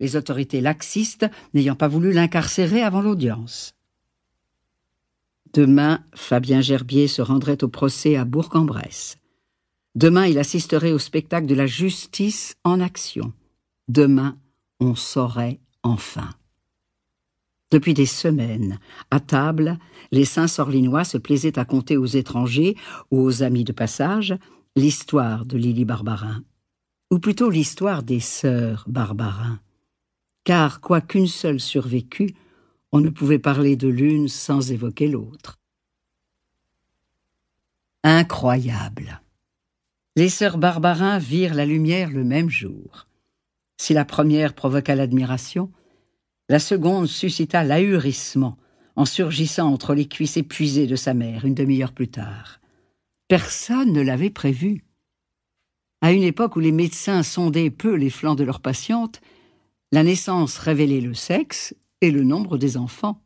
les autorités laxistes n'ayant pas voulu l'incarcérer avant l'audience. Demain, Fabien Gerbier se rendrait au procès à Bourg-en-Bresse. Demain, il assisterait au spectacle de la justice en action. Demain, on saurait enfin. Depuis des semaines, à table, les saints sorlinois se plaisaient à conter aux étrangers ou aux amis de passage l'histoire de Lily Barbarin, ou plutôt l'histoire des sœurs Barbarin, car quoiqu'une seule survécût, on ne pouvait parler de l'une sans évoquer l'autre. Incroyable. Les sœurs Barbarin virent la lumière le même jour. Si la première provoqua l'admiration, la seconde suscita l'ahurissement en surgissant entre les cuisses épuisées de sa mère une demi-heure plus tard. Personne ne l'avait prévu. À une époque où les médecins sondaient peu les flancs de leurs patientes, la naissance révélait le sexe et le nombre des enfants.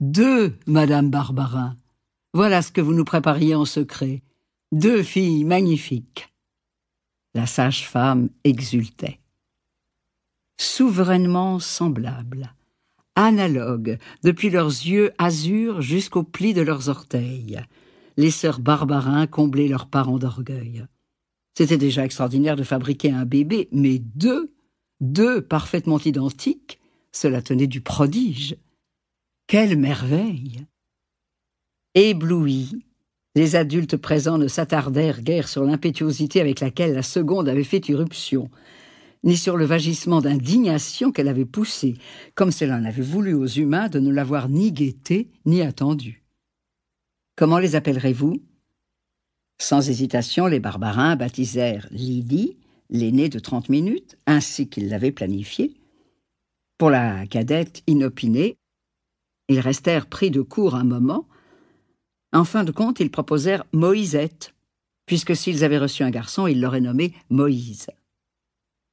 Deux, Madame Barbarin. Voilà ce que vous nous prépariez en secret. Deux filles magnifiques. La sage-femme exultait souverainement semblables, analogues depuis leurs yeux azur jusqu'aux plis de leurs orteils. Les sœurs Barbarin comblaient leurs parents d'orgueil. C'était déjà extraordinaire de fabriquer un bébé, mais deux, deux parfaitement identiques, cela tenait du prodige. Quelle merveille Éblouis, les adultes présents ne s'attardèrent guère sur l'impétuosité avec laquelle la seconde avait fait irruption ni sur le vagissement d'indignation qu'elle avait poussé, comme cela en avait voulu aux humains de ne l'avoir ni guetté ni attendu. Comment les appellerez-vous? Sans hésitation, les barbarins baptisèrent Lydie, l'aînée de trente minutes, ainsi qu'ils l'avaient planifié. Pour la cadette inopinée, ils restèrent pris de court un moment. En fin de compte, ils proposèrent Moïsette, puisque s'ils avaient reçu un garçon, ils l'auraient nommé Moïse.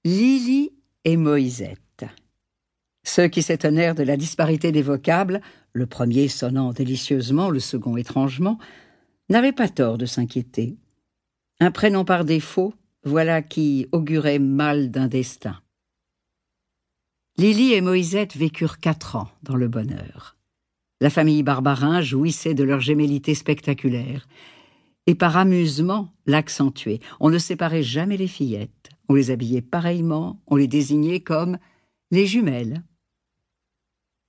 Lily et Moïsette. Ceux qui s'étonnèrent de la disparité des vocables, le premier sonnant délicieusement, le second étrangement, n'avaient pas tort de s'inquiéter. Un prénom par défaut, voilà qui augurait mal d'un destin. Lily et Moïsette vécurent quatre ans dans le bonheur. La famille Barbarin jouissait de leur gémellité spectaculaire, et par amusement l'accentuait. On ne séparait jamais les fillettes. On les habillait pareillement, on les désignait comme les jumelles.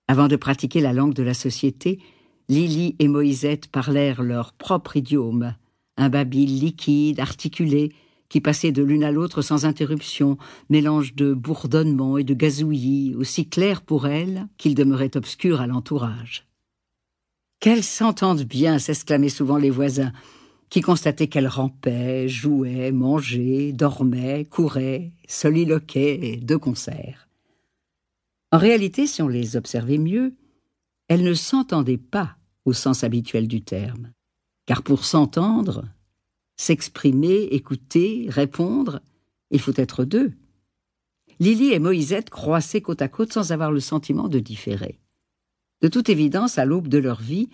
Avant de pratiquer la langue de la société, Lily et Moïsette parlèrent leur propre idiome, un babil liquide, articulé, qui passait de l'une à l'autre sans interruption, mélange de bourdonnement et de gazouillis, aussi clair pour elles qu'il demeurait obscur à l'entourage. Qu'elles s'entendent bien, s'exclamaient souvent les voisins qui constatait qu'elle rampait, jouait, mangeait, dormait, courait, soliloquait de concert. En réalité, si on les observait mieux, elles ne s'entendaient pas au sens habituel du terme, car pour s'entendre, s'exprimer, écouter, répondre, il faut être deux. Lily et Moïsette croissaient côte à côte sans avoir le sentiment de différer. De toute évidence, à l'aube de leur vie,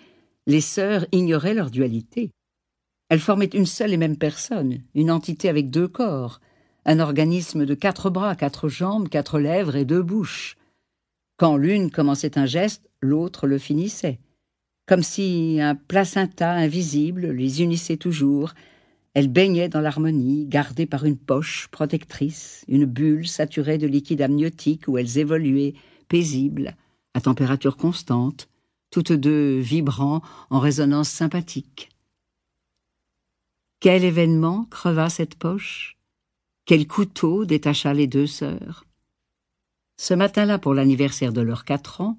les sœurs ignoraient leur dualité. Elles formaient une seule et même personne, une entité avec deux corps, un organisme de quatre bras, quatre jambes, quatre lèvres et deux bouches. Quand l'une commençait un geste, l'autre le finissait. Comme si un placenta invisible les unissait toujours, elles baignaient dans l'harmonie, gardées par une poche protectrice, une bulle saturée de liquide amniotique où elles évoluaient, paisibles, à température constante, toutes deux vibrant en résonance sympathique. Quel événement creva cette poche? Quel couteau détacha les deux sœurs? Ce matin-là, pour l'anniversaire de leurs quatre ans,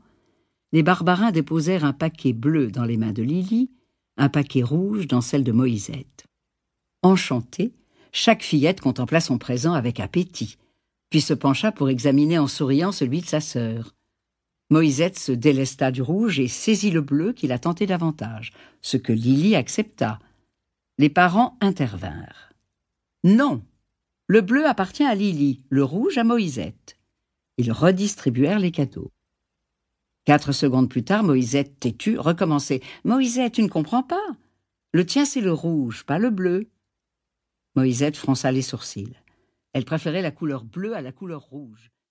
les barbarins déposèrent un paquet bleu dans les mains de Lily, un paquet rouge dans celle de Moïsette. Enchantée, chaque fillette contempla son présent avec appétit, puis se pencha pour examiner en souriant celui de sa sœur. Moïsette se délesta du rouge et saisit le bleu qui la tentait davantage, ce que Lily accepta, les parents intervinrent. Non, le bleu appartient à Lily, le rouge à Moïsette. Ils redistribuèrent les cadeaux. Quatre secondes plus tard, Moïsette, têtue, recommençait. Moïsette, tu ne comprends pas? Le tien, c'est le rouge, pas le bleu. Moïsette fronça les sourcils. Elle préférait la couleur bleue à la couleur rouge.